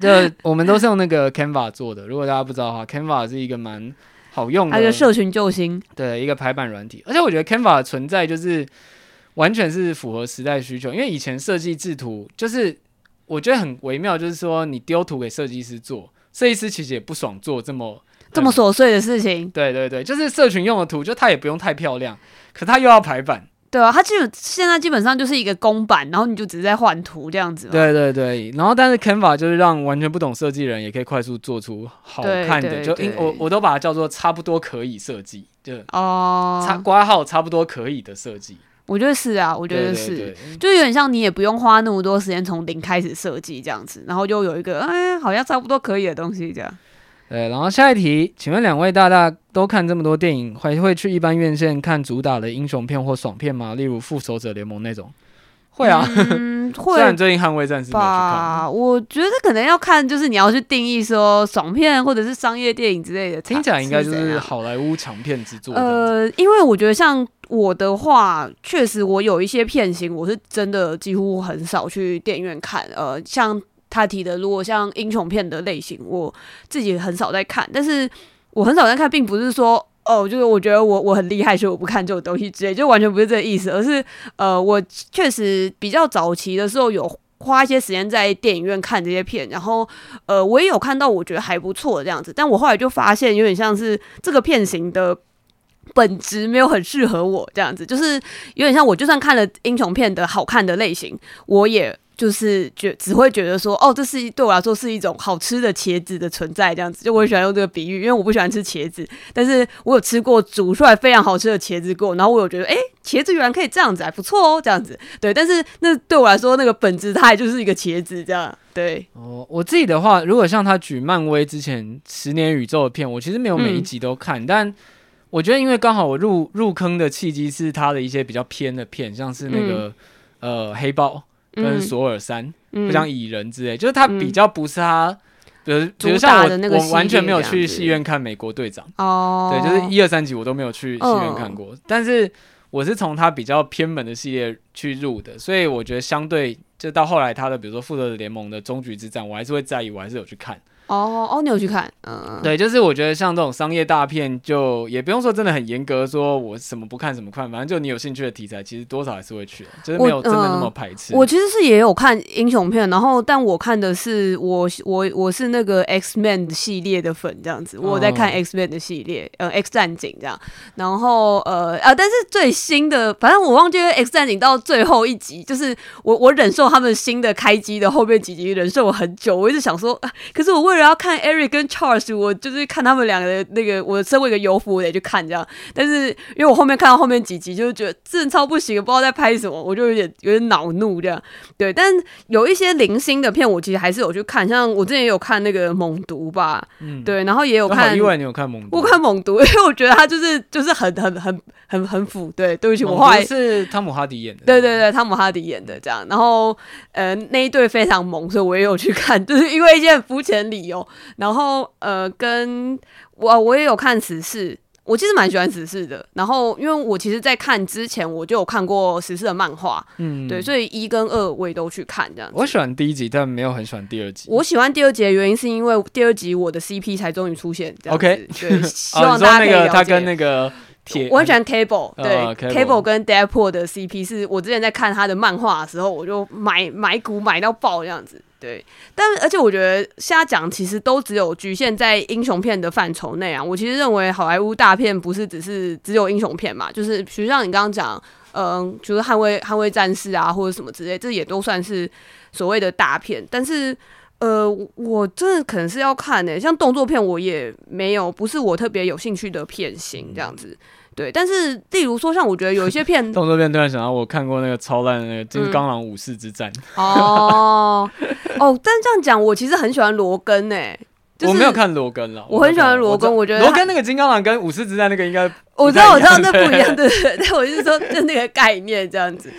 就我们都是用那个 Canva 做的，如果大家不知道的话，Canva 是一个蛮好用的，还是社群救星，对，一个排版软体。而且我觉得 Canva 的存在就是完全是符合时代需求，因为以前设计制图就是我觉得很微妙，就是说你丢图给设计师做，设计师其实也不爽做这么这么琐碎的事情。对对对，就是社群用的图，就它也不用太漂亮，可它又要排版。对啊，它基本现在基本上就是一个公版，然后你就只是在换图这样子。对对对，然后但是 Canva 就是让完全不懂设计的人也可以快速做出好看的，就因我我都把它叫做差不多可以设计，就哦，差挂号差不多可以的设计。我觉得是啊，我觉得是，就有点像你也不用花那么多时间从零开始设计这样子，然后就有一个哎，好像差不多可以的东西这样。对，然后下一题，请问两位大大都看这么多电影，会会去一般院线看主打的英雄片或爽片吗？例如《复仇者联盟》那种？会啊，嗯、*laughs* 会。虽然最近《捍卫战士》没有去看，我觉得可能要看，就是你要去定义说爽片或者是商业电影之类的，听起来应该就是好莱坞长片之作。呃，因为我觉得像我的话，确实我有一些片型，我是真的几乎很少去电影院看。呃，像。他提的，如果像英雄片的类型，我自己很少在看，但是我很少在看，并不是说哦，就是我觉得我我很厉害，所以我不看这种东西之类，就完全不是这个意思，而是呃，我确实比较早期的时候有花一些时间在电影院看这些片，然后呃，我也有看到我觉得还不错这样子，但我后来就发现有点像是这个片型的本质没有很适合我这样子，就是有点像我就算看了英雄片的好看的类型，我也。就是觉只会觉得说，哦，这是对我来说是一种好吃的茄子的存在，这样子。就我很喜欢用这个比喻，因为我不喜欢吃茄子，但是我有吃过煮出来非常好吃的茄子过，然后我有觉得，哎，茄子原来可以这样子，还不错哦，这样子。对，但是那对我来说，那个本质它也就是一个茄子这样。对。哦，我自己的话，如果像他举漫威之前十年宇宙的片，我其实没有每一集都看，嗯、但我觉得因为刚好我入入坑的契机是他的一些比较偏的片，像是那个、嗯、呃黑豹。跟索尔三，不像蚁人之类，就是他比较不是他，比如比如像我，我完全没有去戏院看美国队长哦，对，就是一二三集我都没有去戏院看过，但是我是从他比较偏门的系列去入的，所以我觉得相对就到后来他的比如说复仇者联盟的终局之战，我还是会在意，我还是有去看。哦哦，你有去看？嗯，对，就是我觉得像这种商业大片，就也不用说真的很严格，说我什么不看什么看，反正就你有兴趣的题材，其实多少还是会去的，就是没有真的那么排斥。我，呃、我其实是也有看英雄片，然后但我看的是我我我是那个 X Man 系列的粉这样子，我在看 X Man 的系列，呃，X 战警这样，然后呃啊，但是最新的，反正我忘记了 X 战警到最后一集，就是我我忍受他们新的开机的后面几集忍受我很久，我一直想说，啊，可是我为了要看 Eric 跟 Charles，我就是看他们两个的那个，我身为一个游夫，我得去看这样。但是因为我后面看到后面几集，就是觉得真的超不行，不知道在拍什么，我就有点有点恼怒这样。对，但有一些零星的片，我其实还是有去看，像我之前也有看那个《猛毒》吧，嗯，对，然后也有看。意外，你有看《猛毒》？我看《猛毒》，因为我觉得他就是 *laughs* 就是很很很很很腐。对，对不起，我后来是汤姆哈迪演的。对对对，汤姆哈迪演的这样。然后呃，那一对非常萌，所以我也有去看，就是因为一些很肤浅理然后呃，跟我我也有看时事。我其实蛮喜欢时事的，然后因为我其实，在看之前我就有看过时事的漫画，嗯，对，所以一跟二我也都去看这样子。我喜欢第一集，但没有很喜欢第二集。我喜欢第二集的原因是因为第二集我的 CP 才终于出现，OK，对，*laughs* 希望大家可以了解。哦、他跟那个铁，我很喜欢 Cable，对、哦、Cable, Cable 跟 Deadpool 的 CP 是我之前在看他的漫画的时候，我就买买股买到爆这样子。对，但而且我觉得现在讲其实都只有局限在英雄片的范畴内啊。我其实认为好莱坞大片不是只是只有英雄片嘛，就是比如像你刚刚讲，嗯、呃，就是捍卫捍卫战士啊，或者什么之类，这也都算是所谓的大片。但是，呃，我真的可能是要看呢、欸，像动作片我也没有，不是我特别有兴趣的片型这样子。对，但是例如说，像我觉得有一些片 *laughs* 动作片，突然想到我看过那个超烂的那个《金刚狼武士之战》嗯。*laughs* 哦哦，但这样讲，我其实很喜欢罗根诶、欸就是，我没有看罗根了。我很喜欢罗根，我觉得罗根那个金刚狼跟武士之战那个应该我知道，我知道那不一样，对对对。但我就是说，就那个概念这样子，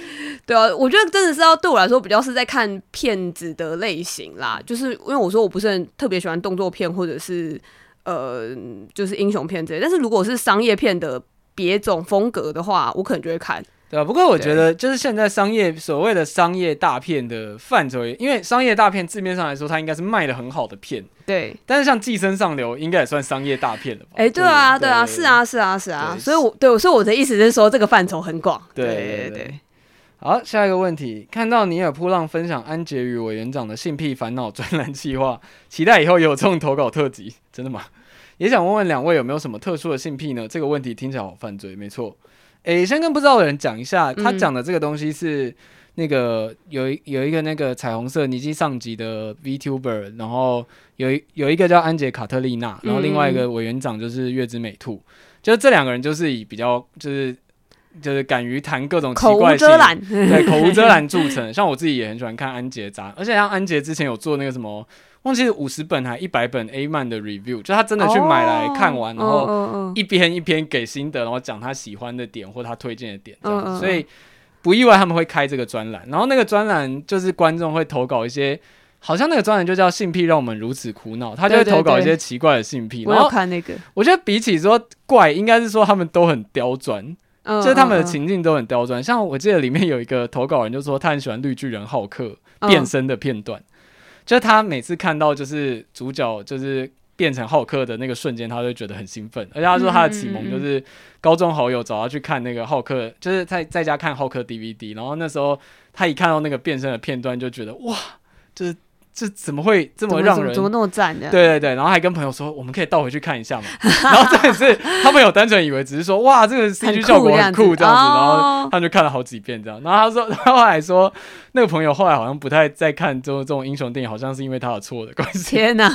对啊，我觉得真的是要对我来说比较是在看片子的类型啦，就是因为我说我不是很特别喜欢动作片或者是呃，就是英雄片之类，但是如果是商业片的。别种风格的话，我可能就会看。对啊，不过我觉得就是现在商业所谓的商业大片的范畴，因为商业大片字面上来说，它应该是卖的很好的片。对。但是像《寄生上流》应该也算商业大片了吧？哎、欸，对啊，对啊，是啊，是啊，是啊。所以我，我对，所以我的意思是说，这个范畴很广。对对对，对。好，下一个问题，看到尼尔噗浪分享安杰与委员长的性癖烦恼专栏计划，期待以后有这种投稿特辑，真的吗？也想问问两位有没有什么特殊的性癖呢？这个问题听起来好犯罪，没错。诶、欸，先跟不知道的人讲一下，他讲的这个东西是那个有一有一个那个彩虹色尼基上级的 VTuber，然后有一有一个叫安杰卡特丽娜，然后另外一个委员长就是月之美兔，就这两个人就是以比较就是就是敢于谈各种奇怪性，对口无遮 *laughs* 拦著称。像我自己也很喜欢看安杰杂，而且像安杰之前有做那个什么。忘记五十本还一百本 A 漫的 review，就他真的去买来看完，然后一篇一篇给心得，然后讲他喜欢的点或他推荐的点这样子，所以不意外他们会开这个专栏。然后那个专栏就是观众会投稿一些，好像那个专栏就叫性癖让我们如此苦恼，他就会投稿一些奇怪的性癖。我要看那个，我觉得比起说怪，应该是说他们都很刁钻，就是他们的情境都很刁钻。像我记得里面有一个投稿人就说他很喜欢绿巨人浩克变身的片段。就他每次看到就是主角就是变成浩克的那个瞬间，他就觉得很兴奋。而且他说他的启蒙就是高中好友找他去看那个浩克，就是在在家看浩克 DVD。然后那时候他一看到那个变身的片段，就觉得哇，就是。这怎么会这么让人怎么，那么赞的？对对对，然后还跟朋友说，我们可以倒回去看一下嘛。*laughs* 然后真的是他们有单纯以为只是说哇，这个 CG 效果很酷这样子，然后他们就看了好几遍这样。然后他说，他后来说那个朋友后来好像不太在看这种这种英雄电影，好像是因为他的错的关系。天哪！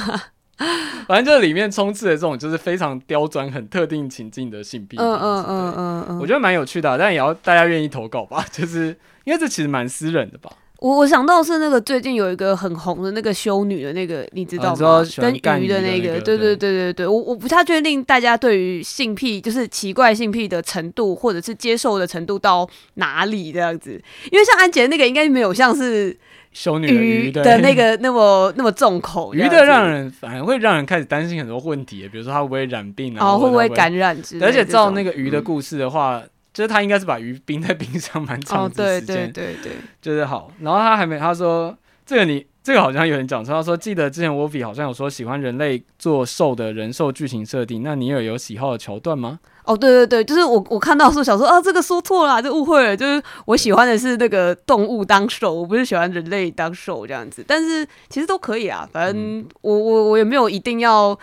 *laughs* 反正就是里面充斥的这种就是非常刁钻、很特定情境的性癖。嗯嗯嗯嗯嗯，我觉得蛮有趣的，但也要大家愿意投稿吧，就是因为这其实蛮私人的吧。我我想到是那个最近有一个很红的那个修女的那个，你知道吗？啊、跟鱼的那个，对对对对对，我我不太确定大家对于性癖就是奇怪性癖的程度，或者是接受的程度到哪里这样子。因为像安杰那个应该没有像是修女的那 *laughs* 个那么那么重口，鱼的让人反而会让人开始担心很多问题，比如说它会不会染病啊，哦、会不会感染之类的。而且照那个鱼的故事的话。嗯就是他应该是把鱼冰在冰上蛮长的时间，哦，对对对对，就是好。然后他还没他说这个你这个好像有人讲错，他说记得之前 Wolfie 好像有说喜欢人类做兽的人兽剧情设定，那你有有喜好的桥段吗？哦，对对对，就是我我看到的时候想说啊，这个说错了，这误会了，就是我喜欢的是那个动物当兽，我不是喜欢人类当兽这样子。但是其实都可以啊，反正我我我也没有一定要。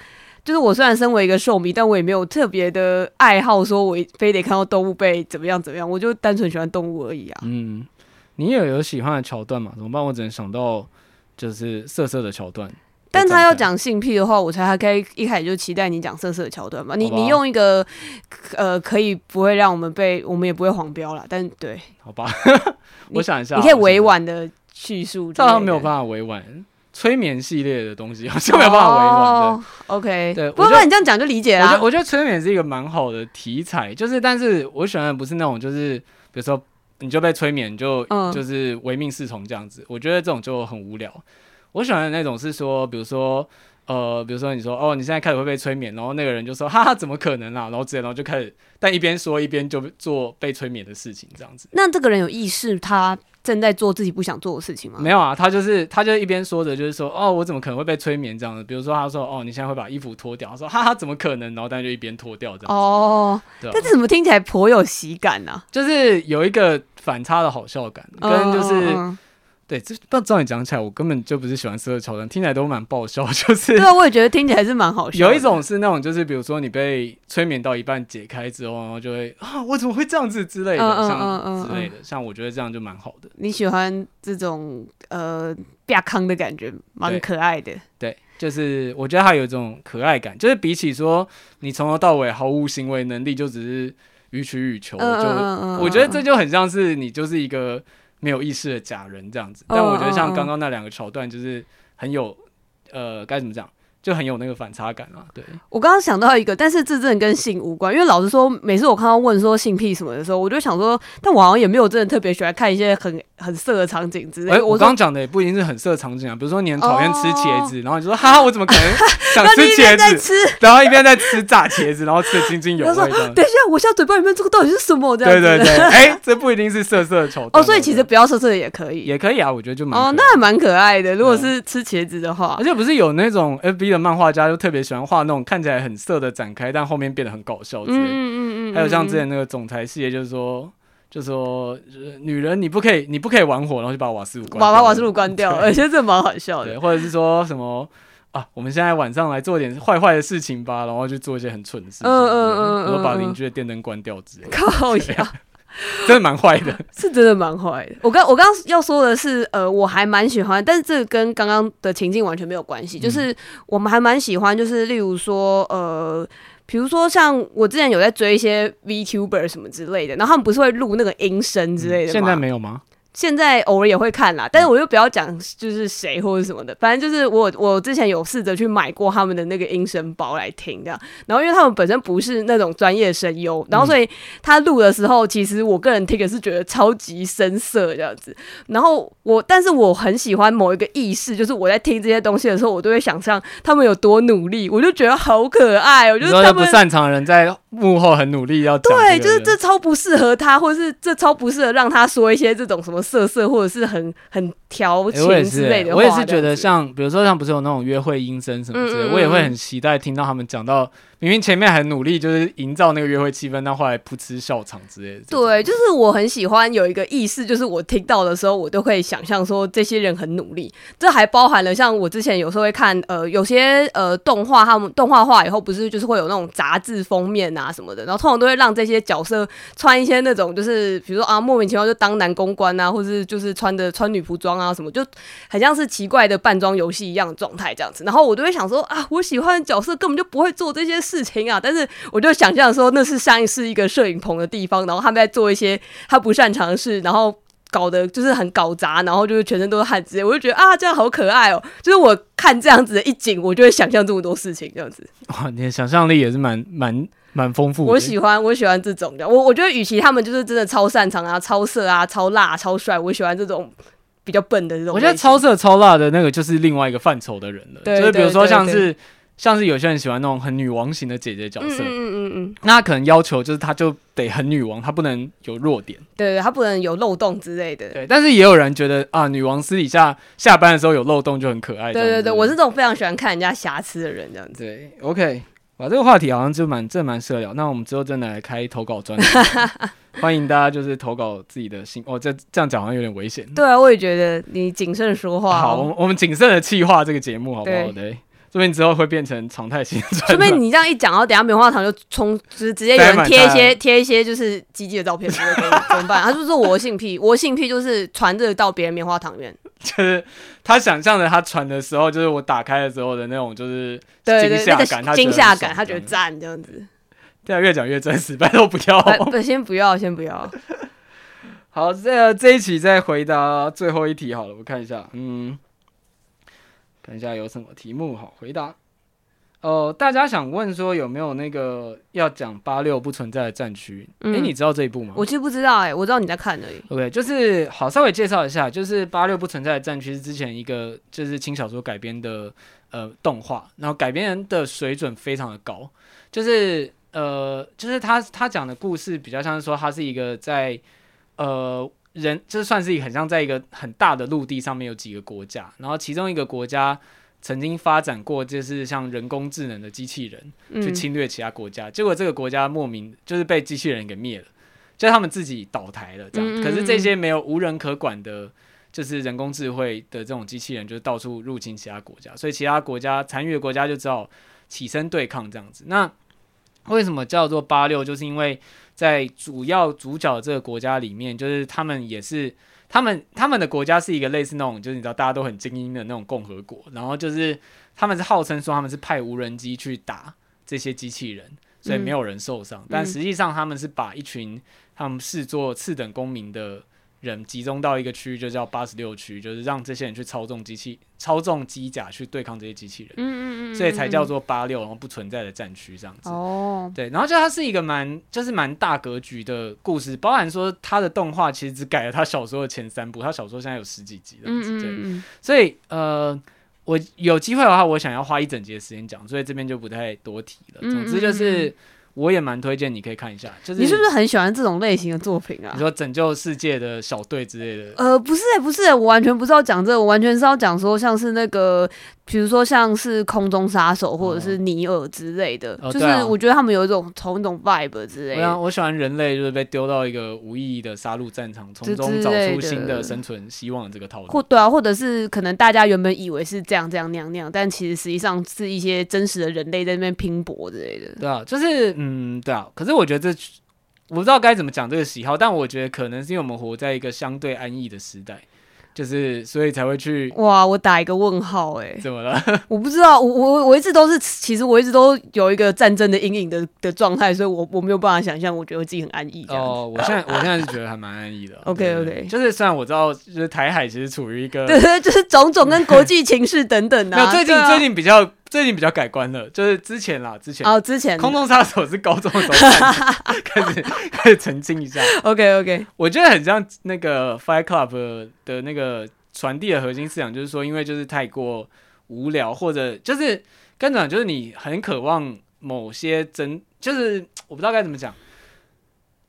就是我虽然身为一个兽迷，但我也没有特别的爱好，说我非得看到动物被怎么样怎么样，我就单纯喜欢动物而已啊。嗯，你也有喜欢的桥段吗？怎么办？我只能想到就是色色的桥段。但他要讲性癖的话，我猜他可以一开始就期待你讲色色的桥段嘛。你你用一个呃，可以不会让我们被我们也不会黄标了。但对，好吧，*laughs* 我想一下，你可以委婉的叙述，这样没有办法委婉。催眠系列的东西好像没有办法委婉的。OK，对，不过你这样讲就理解了。我觉得我觉得催眠是一个蛮好的题材，就是，但是我喜欢的不是那种，就是比如说你就被催眠就就是唯命是从这样子，我觉得这种就很无聊。我喜欢的那种是说，比如说呃，比如说你说哦，你现在开始会被催眠，然后那个人就说哈哈，怎么可能啊？然后直接然后就开始，但一边说一边就做被催眠的事情，这样子。那这个人有意识他正在做自己不想做的事情吗？没有啊，他就是他就一边说着就是说哦，我怎么可能会被催眠这样子？比如说他说哦，你现在会把衣服脱掉，他说哈哈，怎么可能？然后但就一边脱掉这样。哦，对。但这怎么听起来颇有喜感呢？就是有一个反差的好笑感，跟就是。哦哦哦对，这不照你讲起来，我根本就不是喜欢色色桥段，听起来都蛮爆笑。*laughs* 就是对啊，我也觉得听起来是蛮好笑。有一种是那种，就是比如说你被催眠到一半解开之后，然后就会啊，我怎么会这样子之类的，嗯嗯嗯嗯、像之类的，像我觉得这样就蛮好的。你喜欢这种呃亚康的感觉，蛮可爱的对。对，就是我觉得它有一种可爱感，就是比起说你从头到尾毫无行为能力，就只是予取予求，嗯、就、我觉得这就很像是你就是一个。没有意识的假人这样子，但我觉得像刚刚那两个桥段，就是很有，呃，该怎么讲？就很有那个反差感啊！对，我刚刚想到一个，但是这真的跟性无关，因为老实说，每次我看到问说性癖什么的时候，我就想说，但我好像也没有真的特别喜欢看一些很很色的场景之类的。欸、我刚刚讲的也不一定是很色的场景啊，比如说你很讨厌吃茄子，哦、然后你就说哈哈，我怎么可能想吃茄子？然后一边在吃炸茄子，然后吃的津津有味。等一下，我现在嘴巴里面这个到底是什么？这样。对对对，哎、欸，这不一定是色色的丑。哦，所以其实不要色色的也可以，也可以啊，我觉得就蛮哦，那还蛮可爱的。如果是吃茄子的话，而且不是有那种 FB 的漫画家就特别。喜欢画那种看起来很色的展开，但后面变得很搞笑之类。嗯嗯嗯。还有像之前那个总裁系列，就是说，就是说，女人你不可以，你不可以玩火，然后就把瓦斯炉关掉，把把瓦斯炉关掉，而且这蛮好笑的。或者是说什么啊，我们现在晚上来做点坏坏的事情吧，然后去做一些很蠢的事情，嗯嗯嗯，然后把邻居的电灯关掉之类。靠呀！*laughs* 真的蛮坏的，*laughs* 是真的蛮坏的。我刚我刚刚要说的是，呃，我还蛮喜欢，但是这个跟刚刚的情境完全没有关系。就是我们还蛮喜欢，就是例如说，呃，比如说像我之前有在追一些 VTuber 什么之类的，然后他们不是会录那个音声之类的吗？现在没有吗？现在偶尔也会看啦，但是我又不要讲就是谁或者什么的，反正就是我我之前有试着去买过他们的那个音声包来听这样，然后因为他们本身不是那种专业声优，然后所以他录的时候，其实我个人听的是觉得超级生涩这样子，然后我但是我很喜欢某一个意识，就是我在听这些东西的时候，我都会想象他们有多努力，我就觉得好可爱，我觉得他们不擅长的人在幕后很努力要，对，就是这超不适合他，或者是这超不适合让他说一些这种什么。色色或者是很很调情之类的，我也是觉得像，比如说像不是有那种约会音声什么之类的，我也会很期待听到他们讲到。明明前面很努力，就是营造那个约会气氛，但后来噗嗤笑场之类的。对，就是我很喜欢有一个意思，就是我听到的时候，我都可以想象说这些人很努力。这还包含了像我之前有时候会看，呃，有些呃动画，他们动画化以后不是就是会有那种杂志封面啊什么的，然后通常都会让这些角色穿一些那种就是比如说啊莫名其妙就当男公关啊，或是就是穿的穿女仆装啊什么，就很像是奇怪的扮装游戏一样的状态这样子。然后我都会想说啊，我喜欢的角色根本就不会做这些。事情啊，但是我就想象说，那是像是一个摄影棚的地方，然后他们在做一些他不擅长的事，然后搞得就是很搞砸，然后就是全身都是汗之类，我就觉得啊，这样好可爱哦！就是我看这样子的一景，我就会想象这么多事情，这样子。哇，你的想象力也是蛮蛮蛮丰富的。我喜欢，我喜欢这种的。我我觉得，与其他们就是真的超擅长啊、超色啊、超辣、超帅，我喜欢这种比较笨的这种。我觉得超色超辣的那个就是另外一个范畴的人了，对就是比如说像是。像是有些人喜欢那种很女王型的姐姐角色，嗯嗯嗯嗯，那他可能要求就是她就得很女王，她不能有弱点，对对，她不能有漏洞之类的。对，但是也有人觉得啊，女王私底下下班的时候有漏洞就很可爱。对对对，我是这种非常喜欢看人家瑕疵的人，这样子。对，OK，哇，这个话题好像就蛮这蛮适合聊。那我们之后真的来开投稿专栏，*laughs* 欢迎大家就是投稿自己的心。哦，这这样讲好像有点危险。对啊，我也觉得你谨慎说话。好，我们我们谨慎的企划这个节目，好不好？对。说不定之后会变成常态性。说不定你这样一讲，然后等下棉花糖就冲，*laughs* 就是直接有人贴一些贴一些就是鸡鸡的照片，*laughs* 怎么办？他就说我性癖，我性癖就是传着到别人棉花糖里面。就是他想象的，他传的时候，就是我打开的时候的那种，就是惊吓感，他惊吓感，他觉得赞这样子。对啊，越讲越真实，拜托不要，*laughs* 不，先不要，先不要。好，这这一期再回答最后一题好了，我看一下，嗯。等一下有什么题目好回答？哦、呃，大家想问说有没有那个要讲八六不存在的战区？哎、嗯欸，你知道这一部吗？我其实不知道、欸，哎，我知道你在看而已。OK，就是好，稍微介绍一下，就是八六不存在的战区是之前一个就是轻小说改编的呃动画，然后改编人的水准非常的高，就是呃，就是他他讲的故事比较像是说他是一个在呃人，就是算是一个很像在一个很大的陆地上面有几个国家，然后其中一个国家。曾经发展过，就是像人工智能的机器人去侵略其他国家，嗯、结果这个国家莫名就是被机器人给灭了，就他们自己倒台了这样。嗯嗯嗯，可是这些没有无人可管的，就是人工智慧的这种机器人，就是到处入侵其他国家，所以其他国家残余的国家就只好起身对抗这样子。那为什么叫做八六？就是因为在主要主角这个国家里面，就是他们也是。他们他们的国家是一个类似那种，就是你知道大家都很精英的那种共和国，然后就是他们是号称说他们是派无人机去打这些机器人，所以没有人受伤，嗯、但实际上他们是把一群他们视作次等公民的。人集中到一个区域，就叫八十六区，就是让这些人去操纵机器、操纵机甲去对抗这些机器人。嗯嗯嗯，所以才叫做八六，然后不存在的战区这样子。哦，对，然后就它是一个蛮，就是蛮大格局的故事，包含说它的动画其实只改了他小说的前三部，他小说现在有十几集这样子。对，嗯，所以呃，我有机会的话，我想要花一整节时间讲，所以这边就不太多提了。总之就是。我也蛮推荐你可以看一下，就是你是不是很喜欢这种类型的作品啊？你说拯救世界的小队之类的？呃，不是、欸，不是、欸，我完全不是要讲这个，我完全是要讲说像是那个。比如说像是空中杀手或者是尼尔之类的，哦、就是我觉得他们有一种同一种 vibe 之类的。我我喜欢人类就是被丢到一个无意义的杀戮战场，从中找出新的生存希望的这个套路。或对啊，或者是可能大家原本以为是这样这样那样那样，但其实实际上是一些真实的人类在那边拼搏之类的。对啊，就是嗯，对啊。可是我觉得这我不知道该怎么讲这个喜好，但我觉得可能是因为我们活在一个相对安逸的时代。就是，所以才会去哇！我打一个问号，哎，怎么了？*laughs* 我不知道，我我我一直都是，其实我一直都有一个战争的阴影的的状态，所以我我没有办法想象，我觉得我自己很安逸。哦，我现在我现在是觉得还蛮安逸的。*laughs* OK OK，就是虽然我知道，就是台海其实处于一个对 *laughs* 对，就是种种跟国际情势等等的。最近最近比较。最近比较改观了，就是之前啦，之前哦，之前空中杀手是高中的时候开始开始澄清一下。*laughs* OK OK，我觉得很像那个 Fight Club 的那个传递的核心思想，就是说，因为就是太过无聊，或者就是跟着就是你很渴望某些真，就是我不知道该怎么讲。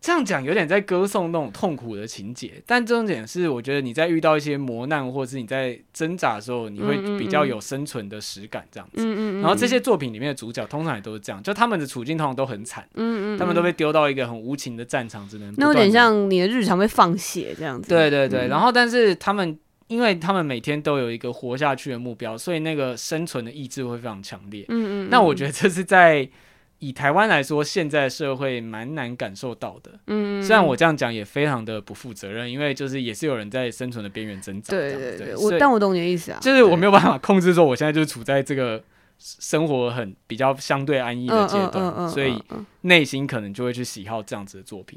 这样讲有点在歌颂那种痛苦的情节，但重点是，我觉得你在遇到一些磨难，或者是你在挣扎的时候，你会比较有生存的实感，这样子。嗯嗯嗯。然后这些作品里面的主角通常也都是这样，就他们的处境通常都很惨。嗯嗯。他们都被丢到一个很无情的战场，只能那有点像你的日常被放血这样子。对对对。然后，但是他们，因为他们每天都有一个活下去的目标，所以那个生存的意志会非常强烈。嗯嗯。那我觉得这是在。以台湾来说，现在社会蛮难感受到的。嗯，虽然我这样讲也非常的不负责任，因为就是也是有人在生存的边缘挣扎。对对对，我但我懂你的意思啊，就是我没有办法控制说我现在就是处在这个生活很比较相对安逸的阶段，所以内心可能就会去喜好这样子的作品。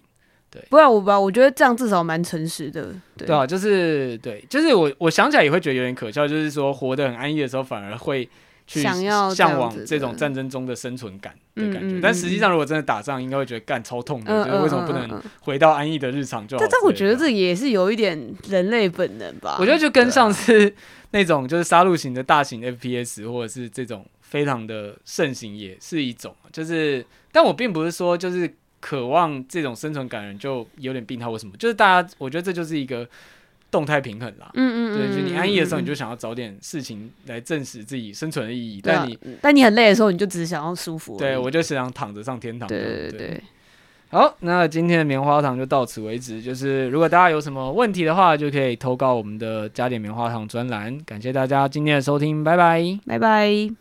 对，不然我吧，我觉得这样至少蛮诚实的。对，对啊，就是对，就是我我想起来也会觉得有点可笑，就是说活得很安逸的时候，反而会。想要向往这种战争中的生存感的感觉，但实际上如果真的打仗，应该会觉得干超痛的。就是为什么不能回到安逸的日常就好？但但我觉得这也是有一点人类本能吧。我觉得就跟上次那种就是杀戮型的大型 FPS 或者是这种非常的盛行，也是一种。就是，但我并不是说就是渴望这种生存感人就有点病态或什么。就是大家，我觉得这就是一个。动态平衡啦，嗯嗯，对，就你安逸的时候，你就想要找点事情来证实自己生存的意义。但你但你很累的时候，你就只想要舒服。对，我就想躺着上天堂。对对对。好，那今天的棉花糖就到此为止。就是如果大家有什么问题的话，就可以投稿我们的加点棉花糖专栏。感谢大家今天的收听，拜拜，拜拜。